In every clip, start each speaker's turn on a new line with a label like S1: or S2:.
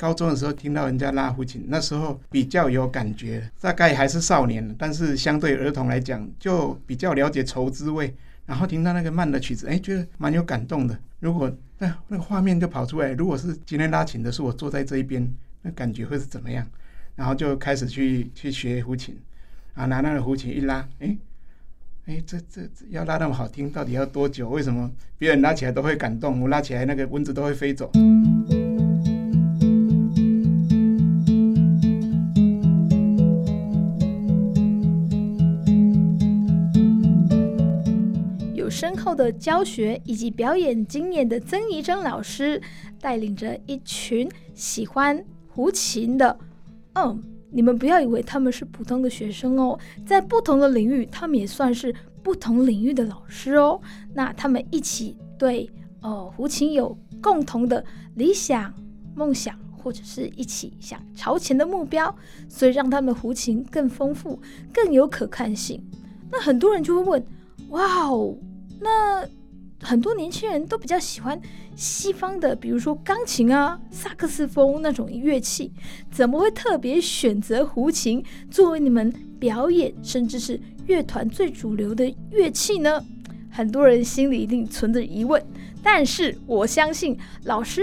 S1: 高中的时候听到人家拉胡琴，那时候比较有感觉，大概还是少年，但是相对儿童来讲，就比较了解愁滋味。然后听到那个慢的曲子，哎，觉得蛮有感动的。如果那那个画面就跑出来，如果是今天拉琴的是我坐在这一边，那感觉会是怎么样？然后就开始去去学胡琴，啊，拿那个胡琴一拉，哎。哎，这这要拉那么好听，到底要多久？为什么别人拉起来都会感动，我拉起来那个蚊子都会飞走？
S2: 后的教学以及表演经验的曾怡珍老师，带领着一群喜欢胡琴的，嗯。你们不要以为他们是普通的学生哦，在不同的领域，他们也算是不同领域的老师哦。那他们一起对呃胡琴有共同的理想、梦想，或者是一起想朝前的目标，所以让他们的胡琴更丰富、更有可看性。那很多人就会问：哇哦，那？很多年轻人都比较喜欢西方的，比如说钢琴啊、萨克斯风那种乐器，怎么会特别选择胡琴作为你们表演甚至是乐团最主流的乐器呢？很多人心里一定存着疑问，但是我相信老师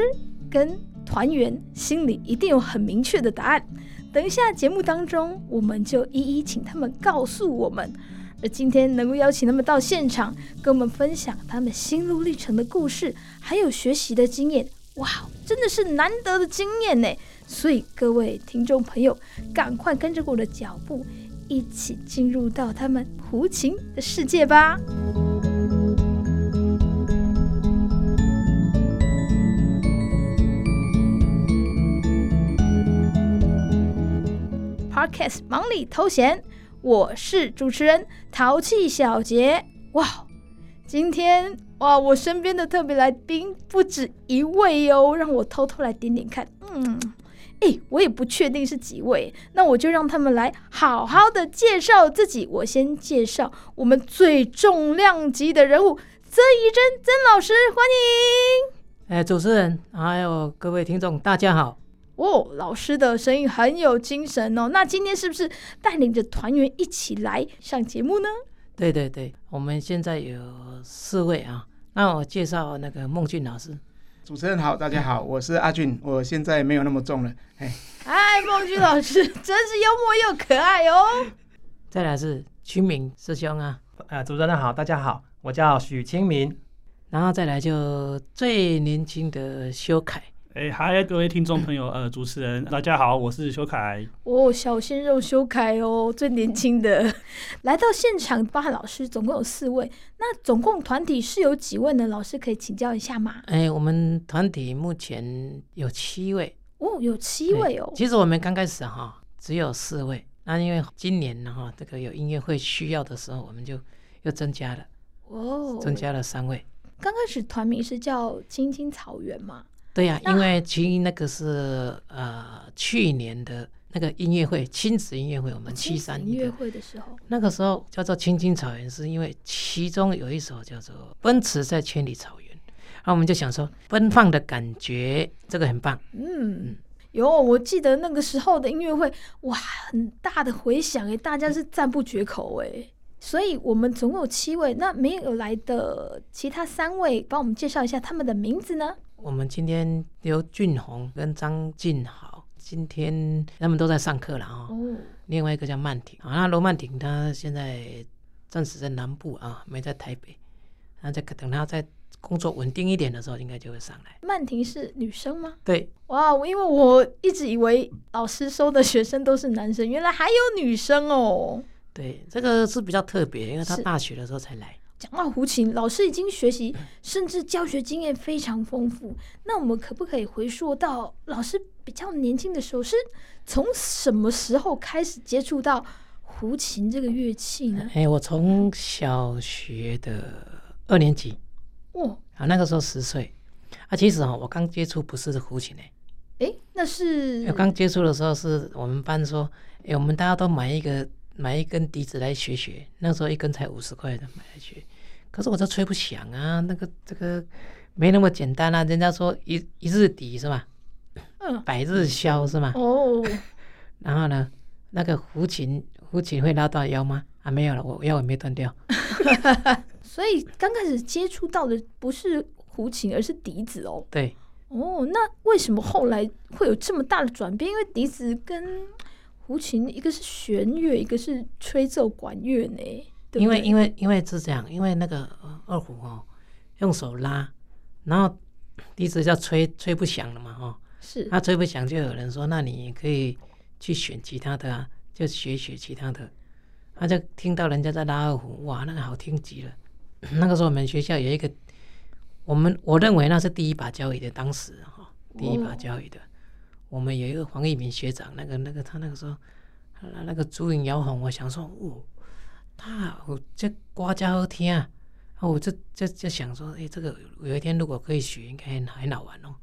S2: 跟团员心里一定有很明确的答案。等一下节目当中，我们就一一请他们告诉我们。而今天能够邀请他们到现场，跟我们分享他们心路历程的故事，还有学习的经验，哇，真的是难得的经验呢！所以各位听众朋友，赶快跟着我的脚步，一起进入到他们胡琴的世界吧。Podcast 忙里偷闲。我是主持人淘气小杰，哇，今天哇，我身边的特别来宾不止一位哦，让我偷偷来点点看，嗯，哎，我也不确定是几位，那我就让他们来好好的介绍自己。我先介绍我们最重量级的人物曾怡珍曾老师，欢迎。
S3: 哎，主持人还有各位听众，大家好。
S2: 哦，老师的声音很有精神哦。那今天是不是带领着团员一起来上节目呢？
S3: 对对对，我们现在有四位啊。那我介绍那个孟俊老师。
S1: 主持人好，大家好，我是阿俊，我现在没有那么重了。哎，
S2: 哎，孟俊老师真是幽默又可爱哦。
S3: 再来是清明师兄啊。
S4: 呃，主持人好，大家好，我叫许清明。
S3: 然后再来就最年轻的修凯。
S4: 哎，嗨，各位听众朋友，呃，主持人，大家好，我是修凯。
S2: 哦，小鲜肉修凯哦，最年轻的，来到现场，包含老师总共有四位。那总共团体是有几位呢？老师可以请教一下吗？
S3: 哎，我们团体目前有七位。
S2: 哦，有七位哦。
S3: 其实我们刚开始哈只有四位，那因为今年呢哈这个有音乐会需要的时候，我们就又增加了。哦，增加了三位。
S2: 刚开始团名是叫青青草原嘛？
S3: 对呀、啊，因为其实那个是呃去年的那个音乐会，亲子音乐会，我们七三
S2: 音乐会的时候，
S3: 那个时候叫做《青青草原》，是因为其中有一首叫做《奔驰在千里草原》，然后我们就想说奔放的感觉，这个很棒。
S2: 嗯，有，我记得那个时候的音乐会，哇，很大的回响哎，大家是赞不绝口哎。所以我们总共有七位，那没有来的其他三位，帮我们介绍一下他们的名字呢？
S3: 我们今天刘俊宏跟张静豪，今天他们都在上课了啊。哦。另外一个叫曼婷啊，那罗曼婷她现在暂时在南部啊，没在台北。那在等她在工作稳定一点的时候，应该就会上来。
S2: 曼婷是女生吗？
S3: 对。
S2: 哇，因为我一直以为老师收的学生都是男生，原来还有女生哦。
S3: 对，这个是比较特别，因为她大学的时候才来。
S2: 讲到胡琴，老师已经学习，甚至教学经验非常丰富。那我们可不可以回溯到老师比较年轻的时候，是从什么时候开始接触到胡琴这个乐器呢？
S3: 哎，我从小学的二年级，哦，啊，那个时候十岁。啊，其实啊，我刚接触不是胡琴哎，
S2: 哎，那是
S3: 我刚接触的时候，是我们班说，哎，我们大家都买一个。买一根笛子来学学，那时候一根才五十块的买来学，可是我这吹不响啊，那个这个没那么简单啊。人家说一一日笛是吧？嗯，百日箫是吗？
S2: 哦，
S3: 然后呢，那个胡琴，胡琴会拉到腰吗？啊，没有了，我腰也没断掉。
S2: 所以刚开始接触到的不是胡琴，而是笛子哦。
S3: 对。
S2: 哦，那为什么后来会有这么大的转变？因为笛子跟胡琴，一个是弦乐，一个是吹奏管乐呢。
S3: 因为因为因为是这样，因为那个二胡哦，用手拉，然后笛子叫吹吹不响了嘛，哦，
S2: 是。
S3: 那吹不响，就有人说，那你可以去选其他的啊，就学学其他的。他就听到人家在拉二胡，哇，那个好听极了。那个时候我们学校有一个。我们我认为那是第一把交椅的，当时哈，第一把交椅的。我们有一个黄一鸣学长，那个那个他那个时候，那个竹影摇红，我想说，哦，他我这歌真好听啊，我就就就想说，哎，这个有一天如果可以学，应该很很好玩哦。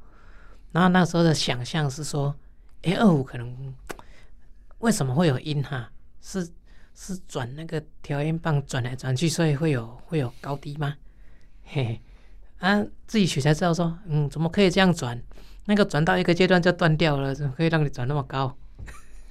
S3: 然后那时候的想象是说，哎，二胡可能为什么会有音哈？是是转那个调音棒转来转去，所以会有会有高低吗？嘿嘿。啊，自己学才知道说，嗯，怎么可以这样转？那个转到一个阶段就断掉了，怎么可以让你转那么高？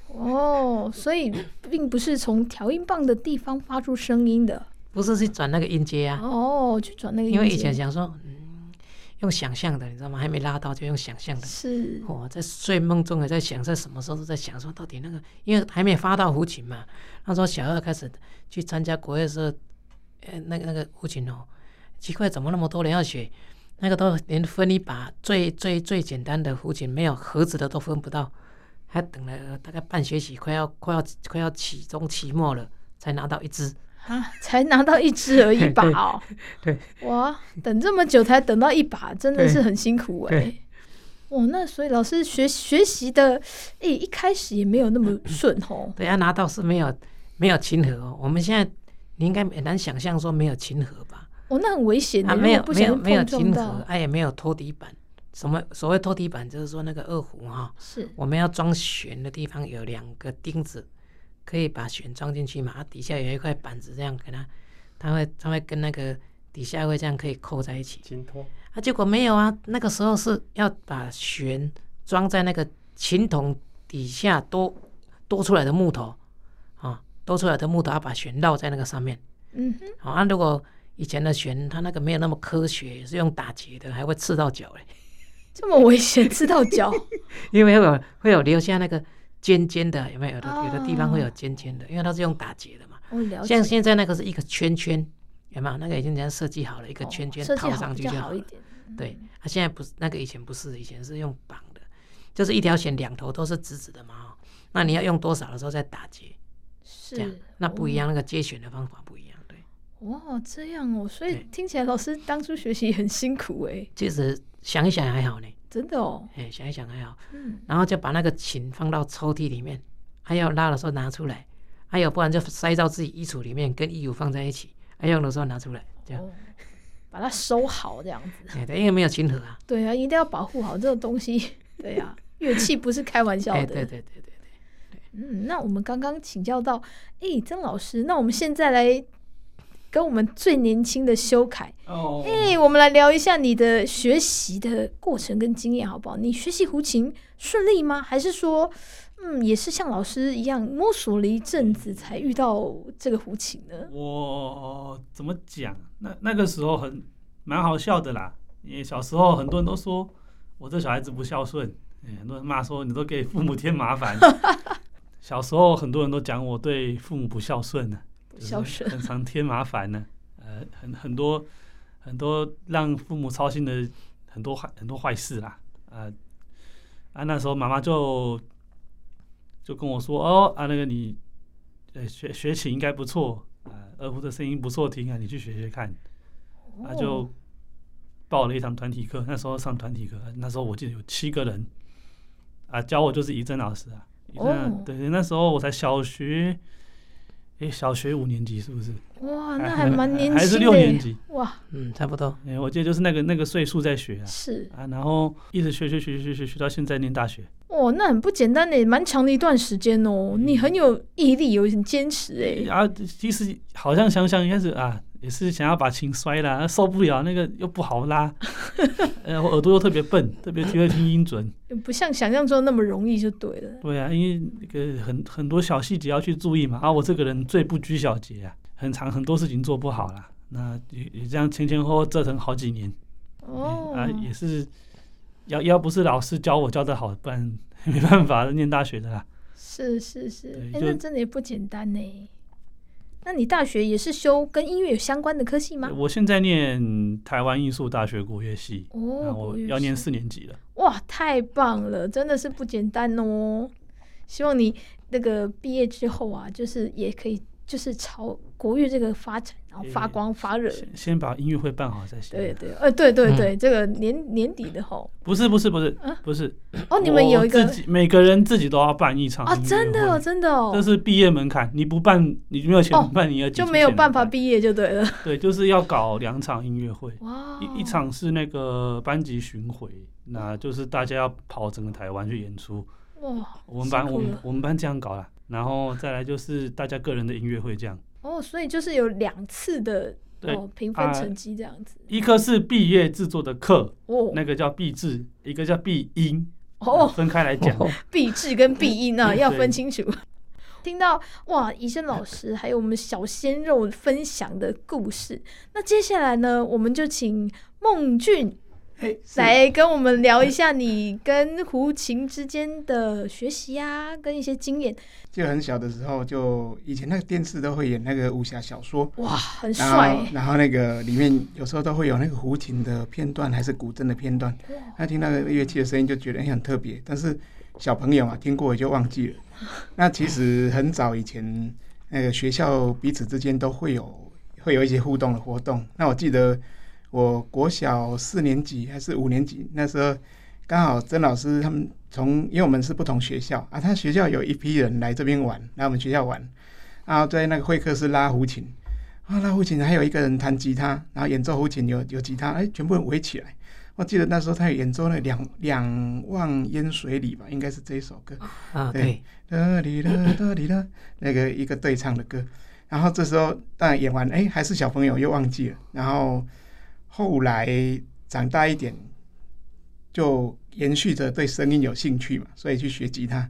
S2: 哦，所以并不是从调音棒的地方发出声音的，
S3: 不是去转那个音阶啊。
S2: 哦，去转那个音阶。
S3: 因为以前想说，嗯，用想象的，你知道吗？还没拉到就用想象的。
S2: 是。
S3: 哦，在睡梦中也在想，在什么时候都在想说，到底那个，因为还没发到胡琴嘛。那时候小二开始去参加国乐社，呃，那个那个胡琴哦。奇怪，怎么那么多人要学？那个都连分一把最最最简单的胡琴，没有盒子的都分不到，还等了大概半学期，快要快要快要期中期末了，才拿到一支
S2: 啊，才拿到一支而已吧？哦，
S3: 对，
S2: 哇，等这么久才等到一把，真的是很辛苦哎、欸。哦，那所以老师学学习的，哎，一开始也没有那么顺哦。
S3: 对，啊拿到是没有没有琴盒哦。我们现在你应该很难想象说没有琴盒吧？
S2: 哦，那很危险。
S3: 啊，没有没有没有琴盒，哎，也没有拖底板。什么所谓拖底板，就是说那个二胡哈，
S2: 是
S3: 我们要装弦的地方有两个钉子，可以把弦装进去嘛。它底下有一块板子，这样给它，它会它会跟那个底下会这样可以扣在一起。
S4: 琴托
S3: 啊，结果没有啊。那个时候是要把弦装在那个琴筒底下多多出来的木头啊，多出来的木头要把弦绕在那个上面。
S2: 嗯哼，
S3: 好啊，如果以前的弦，它那个没有那么科学，是用打结的，还会刺到脚嘞。
S2: 这么危险，刺到脚？
S3: 因为会有会有留下那个尖尖的，有没有？有的有的地方会有尖尖的，因为它是用打结的嘛。像现在那个是一个圈圈，有没有？那个已经人家设计好了一个圈圈套上去就好了。对，它现在不是那个以前不是，以前是用绑的，就是一条弦两头都是直直的嘛。那你要用多少的时候再打结，
S2: 是
S3: 这样。那不一样，那个接弦的方法不一样。
S2: 哇，这样哦，所以听起来老师当初学习很辛苦哎。
S3: 其实想一想还好呢，
S2: 真的哦。
S3: 哎，想一想还好。嗯。然后就把那个琴放到抽屉里面，还要拉的时候拿出来，还有不然就塞到自己衣橱里面，跟衣服放在一起，还用的时候拿出来，这样。
S2: 哦。把它收好这样子。
S3: 对，因为没有琴盒啊。
S2: 对啊，一定要保护好这个东西。对呀，乐器不是开玩笑的。
S3: 对对对对对。
S2: 嗯，那我们刚刚请教到，哎，曾老师，那我们现在来。跟我们最年轻的修凯，哎、oh. 欸，我们来聊一下你的学习的过程跟经验好不好？你学习胡琴顺利吗？还是说，嗯，也是像老师一样摸索了一阵子才遇到这个胡琴呢？
S4: 我怎么讲？那那个时候很蛮好笑的啦，因为小时候很多人都说我这小孩子不孝顺，很多人骂说你都给父母添麻烦。小时候很多人都讲我对父母不孝顺呢。
S2: 孝顺
S4: 很常添麻烦呢，呃，很很多很多让父母操心的很多坏很多坏事啦，啊啊，那时候妈妈就就跟我说，哦啊，那个你呃学学琴应该不错啊，二胡的声音不错听啊，你去学学看，啊就报了一堂团体课，那时候上团体课，那时候我记得有七个人，啊教我就是怡珍老师啊，怡珍啊，对，那时候我才小学。哎，小学五年级是不是？
S2: 哇，那还蛮年轻的。
S4: 还是六年级？
S2: 哇，
S3: 嗯，差不多。
S4: 哎，我记得就是那个那个岁数在学啊。
S2: 是
S4: 啊，然后一直学学学学学学到现在念大学。
S2: 哦，那很不简单的，蛮长的一段时间哦。你很有毅力，有很坚持哎。
S4: 啊，其实好像想想应该是啊，也是想要把琴摔了，受不了那个又不好拉，呃，我耳朵又特别笨，特别会听音准，
S2: 不像想象中那么容易就对了。
S4: 对啊，因为那个很很多小细节要去注意嘛。啊，我这个人最不拘小节啊，很长很多事情做不好啦。那也也这样前前后后折腾好几年。哦，啊，也是要要不是老师教我教的好，不然 没办法念大学的啦。
S2: 是是是，哎、欸，那真的也不简单呢。那你大学也是修跟音乐有相关的科系吗？
S4: 我现在念台湾艺术大学国乐系，哦，我要念四年级了。
S2: 哇，太棒了，真的是不简单哦。希望你那个毕业之后啊，就是也可以。就是朝国乐这个发展，然后发光发热。
S4: 先先把音乐会办好再行。
S2: 对对，呃，对对对，这个年年底的吼。
S4: 不是不是不是，不是。
S2: 哦，你们有一个，
S4: 每个人自己都要办一场
S2: 啊！真的哦，真的哦。
S4: 这是毕业门槛，你不办，你没有钱办，你要
S2: 就没有办法毕业就对了。
S4: 对，就是要搞两场音乐会。哇。一一场是那个班级巡回，那就是大家要跑整个台湾去演出。哇。我们班我们我们班这样搞啦。然后再来就是大家个人的音乐会这样
S2: 哦，所以就是有两次的对哦评分成绩这样子。
S4: 一科是毕业制作的课哦，那个叫毕制，一个叫毕音哦，分开来讲，
S2: 毕制跟毕音啊 要分清楚。听到哇，医生老师还有我们小鲜肉分享的故事，那接下来呢，我们就请孟俊。来跟我们聊一下你跟胡琴之间的学习啊，跟一些经验。
S1: 就很小的时候，就以前那个电视都会演那个武侠小说，
S2: 哇，很帅。
S1: 然后那个里面有时候都会有那个胡琴的片段，还是古筝的片段。那听那个乐器的声音，就觉得很特别。但是小朋友嘛，听过也就忘记了。那其实很早以前，那个学校彼此之间都会有会有一些互动的活动。那我记得。我国小四年级还是五年级，那时候刚好曾老师他们从，因为我们是不同学校啊，他学校有一批人来这边玩，来我们学校玩，然后在那个会客室拉胡琴，啊拉胡琴，还有一个人弹吉他，然后演奏胡琴有有吉他，哎，全部人围起来。我记得那时候他有演奏那两两望烟水里吧，应该是这一首歌啊，对，哒哩哒哒哩哒，那个一个对唱的歌。然后这时候当然演完，哎，还是小朋友又忘记了，然后。后来长大一点，就延续着对声音有兴趣嘛，所以去学吉他。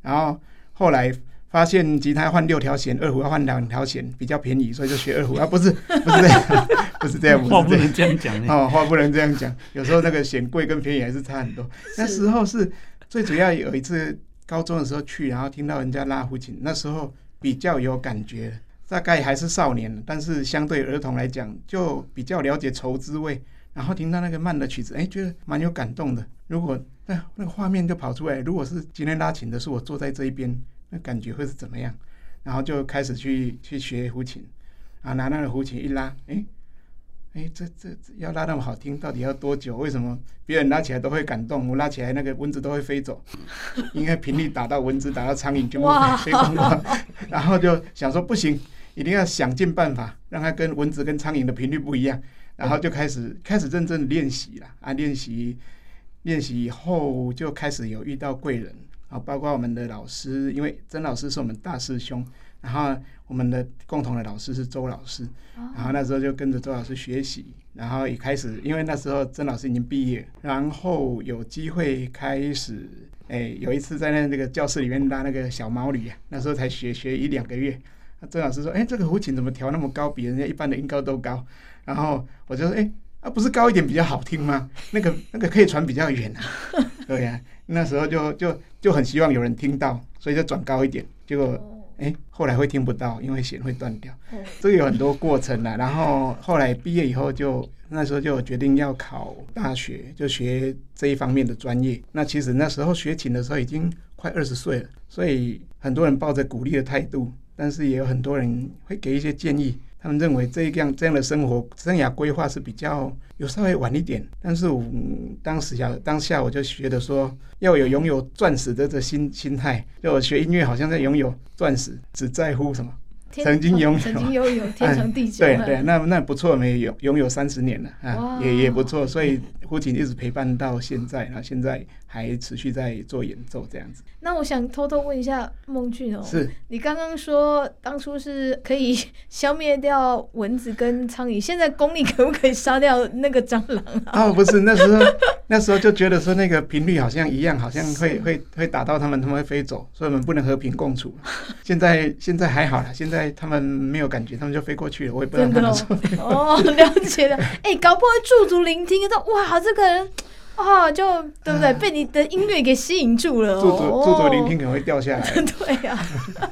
S1: 然后后来发现吉他换六条弦，二胡要换两条弦比较便宜，所以就学二胡啊，不是 不是这样，不是这样，
S4: 话不能这样讲
S1: 哦，话不能这样讲。有时候那个弦贵跟便宜还是差很多。那时候是最主要有一次高中的时候去，然后听到人家拉胡琴，那时候比较有感觉。大概还是少年，但是相对儿童来讲，就比较了解愁滋味。然后听到那个慢的曲子，哎，觉得蛮有感动的。如果那那个画面就跑出来，如果是今天拉琴的是我坐在这一边，那感觉会是怎么样？然后就开始去去学胡琴，啊，拿那个胡琴一拉，哎。哎，这这要拉那么好听，到底要多久？为什么别人拉起来都会感动，我拉起来那个蚊子都会飞走？应该频率打到蚊子，打到苍蝇就会飞光光。然后就想说不行，一定要想尽办法让它跟蚊子跟苍蝇的频率不一样。然后就开始开始认真练习了啊！练习练习以后就开始有遇到贵人啊，包括我们的老师，因为曾老师是我们大师兄。然后我们的共同的老师是周老师，然后那时候就跟着周老师学习，然后也开始因为那时候曾老师已经毕业，然后有机会开始，哎，有一次在那那个教室里面拉那个小毛驴啊，那时候才学学一两个月，曾老师说，哎，这个胡琴怎么调那么高，比人家一般的音高都高，然后我就说，哎，啊不是高一点比较好听吗？那个那个可以传比较远啊，对呀，那时候就就就很希望有人听到，所以就转高一点，结果。哎，后来会听不到，因为弦会断掉，这个有很多过程了。然后后来毕业以后就，就那时候就决定要考大学，就学这一方面的专业。那其实那时候学琴的时候已经快二十岁了，所以很多人抱着鼓励的态度，但是也有很多人会给一些建议。他们认为这样这样的生活生涯规划是比较有稍微晚一点，但是我当时想当下我就觉得说要有拥有钻石的这心心态，就我学音乐好像在拥有钻石，只在乎什么曾经拥有，
S2: 曾经拥有天长地久。
S1: 对对，那那不错，没有拥有三十年了啊，也也不错，所以胡琴一直陪伴到现在，那现在还持续在做演奏这样子。
S2: 那我想偷偷问一下孟俊哦，
S1: 是
S2: 你刚刚说当初是可以 消灭掉蚊子跟苍蝇，现在功力可不可以杀掉那个蟑螂啊？
S1: 哦，不是，那时候那时候就觉得说那个频率好像一样，好像会会会打到他们，他们会飞走，所以我们不能和平共处。现在现在还好了，现在他们没有感觉，他们就飞过去了，我也不知道他们说
S2: 哦，了解了。哎、欸，搞不好驻足聆听到哇，这个人。啊、哦，就对不对？被你的音乐给吸引住了，驻足驻足聆听
S1: 可能会掉下来。
S2: 对呀、啊，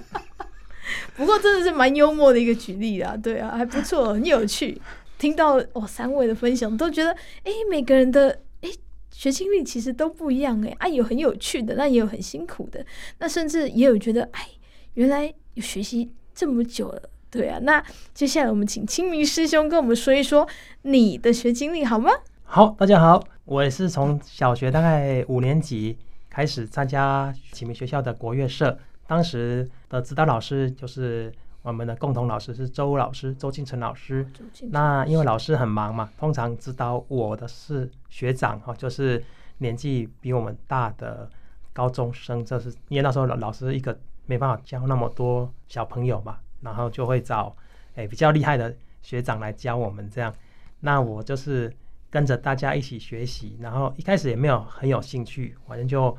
S2: 不过真的是蛮幽默的一个举例啊，对啊，还不错，很有趣。听到哦，三位的分享，都觉得哎，每个人的哎学经历其实都不一样哎，啊有很有趣的，那也有很辛苦的，那甚至也有觉得哎，原来有学习这么久了，对啊。那接下来我们请清明师兄跟我们说一说你的学经历好吗？
S5: 好，大家好。我也是从小学大概五年级开始参加启明学校的国乐社，当时的指导老师就是我们的共同老师是周老师，周敬成老师。那因为老师很忙嘛，通常指导我的是学长哈，就是年纪比我们大的高中生，这是因为那时候老老师一个没办法教那么多小朋友嘛，然后就会找诶比较厉害的学长来教我们这样。那我就是。跟着大家一起学习，然后一开始也没有很有兴趣，反正就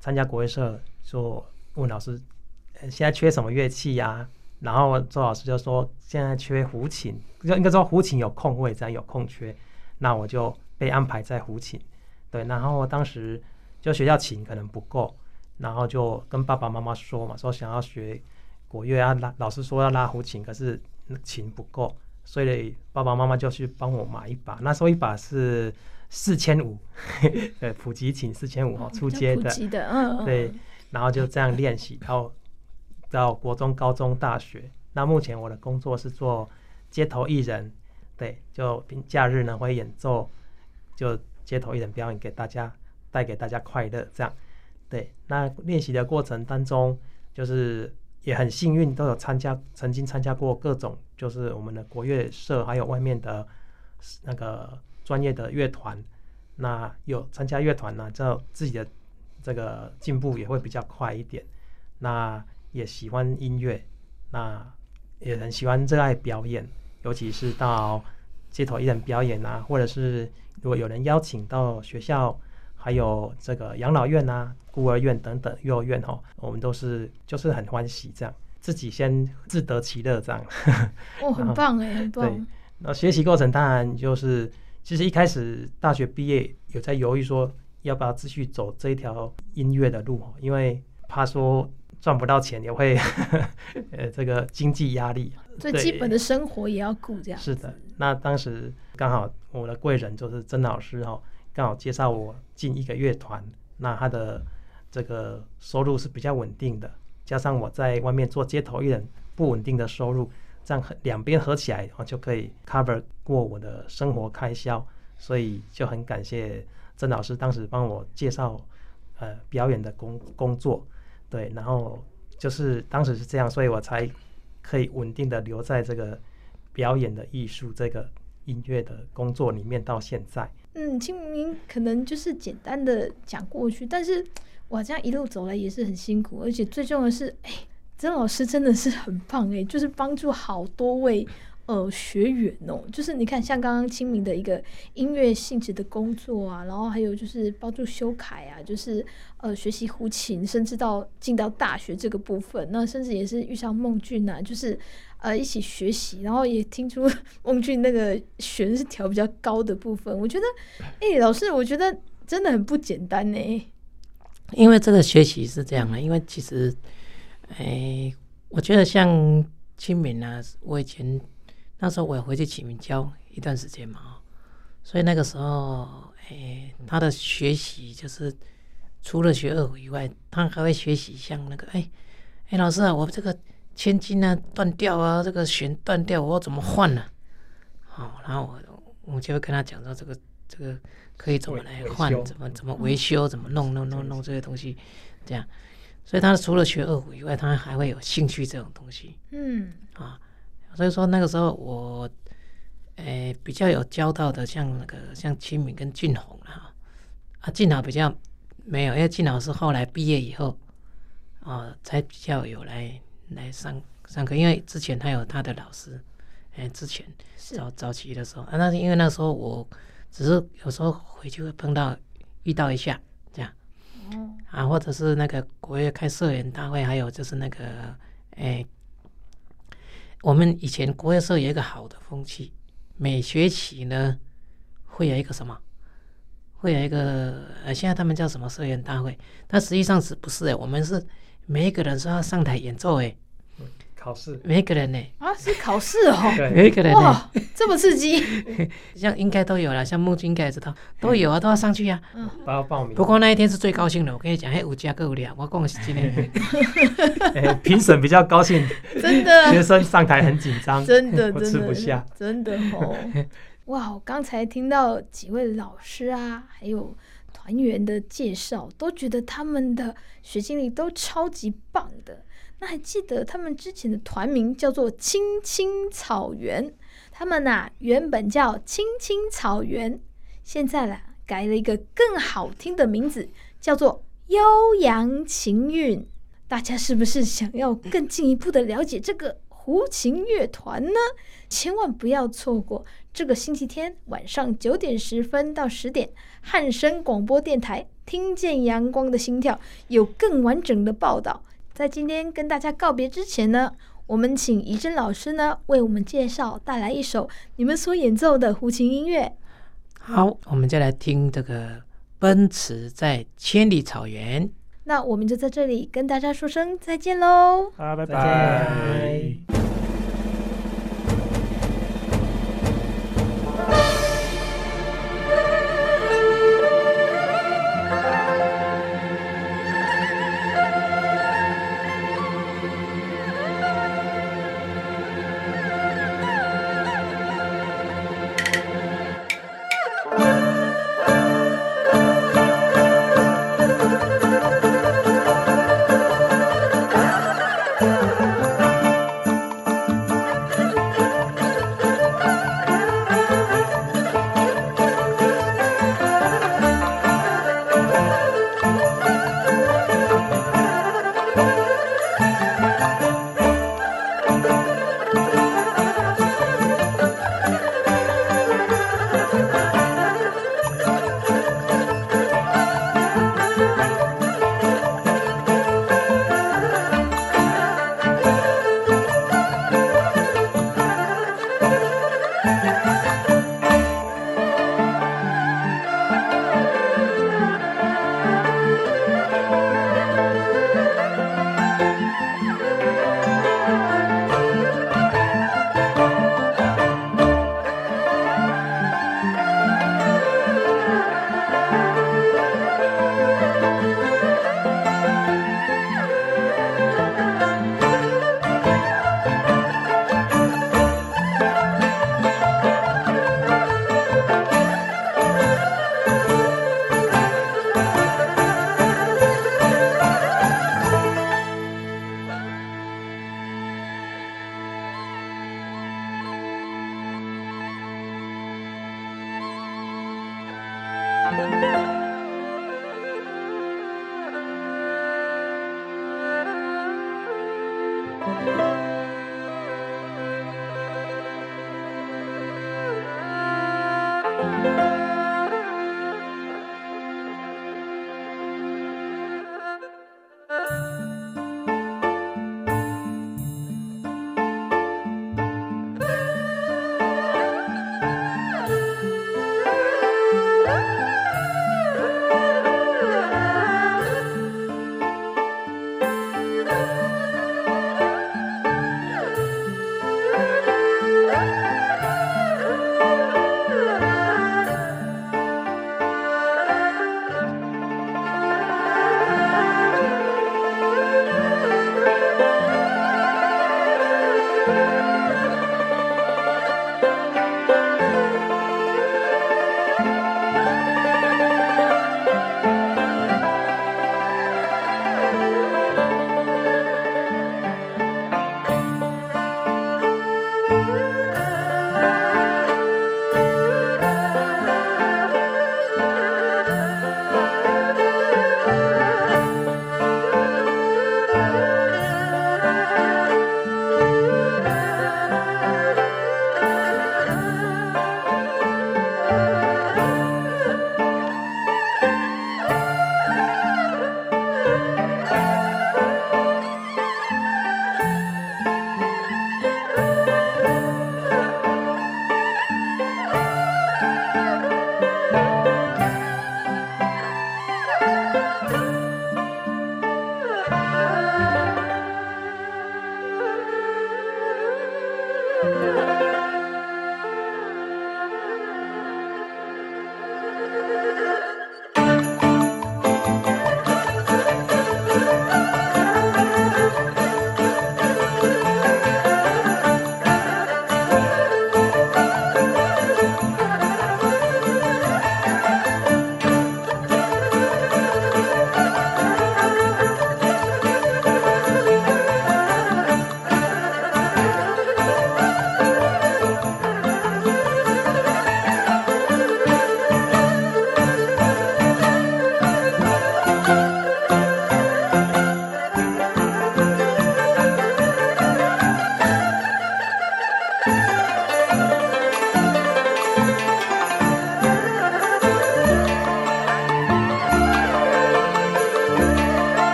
S5: 参加国乐社，说问老师，现在缺什么乐器呀、然后周老师就说现在缺胡琴，就应该说胡琴有空位，这样有空缺，那我就被安排在胡琴。对，然后当时就学校琴可能不够，然后就跟爸爸妈妈说嘛，说想要学国乐啊，拉老师说要拉胡琴，可是琴不够。所以爸爸妈妈就去帮我买一把，那时候一把是四千五，对，普及琴四千五哦，初阶的，
S2: 的嗯，
S5: 对，然后就这样练习，到到国中、高中、大学。那目前我的工作是做街头艺人，对，就平假日呢会演奏，就街头艺人表演给大家，带给大家快乐，这样，对。那练习的过程当中，就是。也很幸运，都有参加，曾经参加过各种，就是我们的国乐社，还有外面的那个专业的乐团。那有参加乐团呢，就自己的这个进步也会比较快一点。那也喜欢音乐，那也很喜欢热爱表演，尤其是到街头艺人表演啊，或者是如果有人邀请到学校。还有这个养老院啊、孤儿院等等幼儿园哦，我们都是就是很欢喜这样，自己先自得其乐这样。
S2: 哦，很棒哎，很棒。
S5: 对，那学习过程当然就是，其实一开始大学毕业有在犹豫说要不要继续走这一条音乐的路，因为怕说赚不到钱也会 呃这个经济压力，
S2: 最基本的生活也要顾这样。
S5: 是的，那当时刚好我的贵人就是曾老师哦。刚好介绍我进一个乐团，那他的这个收入是比较稳定的，加上我在外面做街头艺人不稳定的收入，这样两边合起来，我就可以 cover 过我的生活开销，所以就很感谢曾老师当时帮我介绍呃表演的工工作，对，然后就是当时是这样，所以我才可以稳定的留在这个表演的艺术这个音乐的工作里面到现在。
S2: 嗯，清明可能就是简单的讲过去，但是哇，这样一路走来也是很辛苦，而且最重要的是，哎，曾老师真的是很棒哎，就是帮助好多位呃学员哦，就是你看像刚刚清明的一个音乐性质的工作啊，然后还有就是帮助修凯啊，就是呃学习胡琴，甚至到进到大学这个部分，那甚至也是遇上孟俊啊，就是。呃，一起学习，然后也听出 孟俊那个弦是调比较高的部分。我觉得，哎、老师，我觉得真的很不简单呢。
S3: 因为这个学习是这样的，因为其实，哎、我觉得像清明啊，我以前那时候我也回去清明教一段时间嘛，所以那个时候，哎、他的学习就是除了学二胡以外，他还会学习像那个，哎、欸，哎、老师啊，我这个。千斤啊，断掉啊，这个弦断掉，我要怎么换呢？好，然后我我就会跟他讲说，这个这个可以怎么来换，怎么怎么维修，怎么弄弄弄弄这些东西，这样。所以他除了学二胡以外，他还会有兴趣这种东西。嗯，啊，所以说那个时候我，诶比较有交到的，像那个像清明跟俊宏啊，啊俊豪比较没有，因为俊老师后来毕业以后，啊，才比较有来来上上课，因为之前他有他的老师，哎，之前早早期的时候啊，那是因为那时候我只是有时候回去会碰到遇到一下这样，啊，或者是那个国乐开社员大会，还有就是那个哎，我们以前国乐社有一个好的风气，每学期呢会有一个什么？会有一个呃，现在他们叫什么社员大会？但实际上是不是？哎，我们是每一个人说要上台演奏，哎，
S5: 考试，
S3: 每一个人呢？
S2: 啊，是考试哦，
S3: 每一个人
S2: 哇，这么刺激，
S3: 像应该都有了，像木君应该也知道，都有啊，都要上去啊，
S2: 嗯，
S5: 都要报名。
S3: 不过那一天是最高兴的，我跟你讲，还有加个无聊，我讲的是今天，
S5: 哎，评审比较高兴，
S2: 真的，
S5: 学生上台很紧张，
S2: 真的，
S5: 我吃不下，
S2: 真的哦。哇，我刚才听到几位老师啊，还有团员的介绍，都觉得他们的学经历都超级棒的。那还记得他们之前的团名叫做青青草原，他们呐、原本叫青青草原，现在啦改了一个更好听的名字，叫做悠扬琴韵。大家是不是想要更进一步的了解这个胡琴乐团呢？千万不要错过这个星期天晚上九点十分到十点，汉声广播电台听见阳光的心跳有更完整的报道。在今天跟大家告别之前呢，我们请怡珍老师呢为我们介绍带来一首你们所演奏的胡琴音乐。
S3: 好，我们再来听这个《奔驰在千里草原》。
S2: 那我们就在这里跟大家说声再见喽！
S4: 好，拜拜。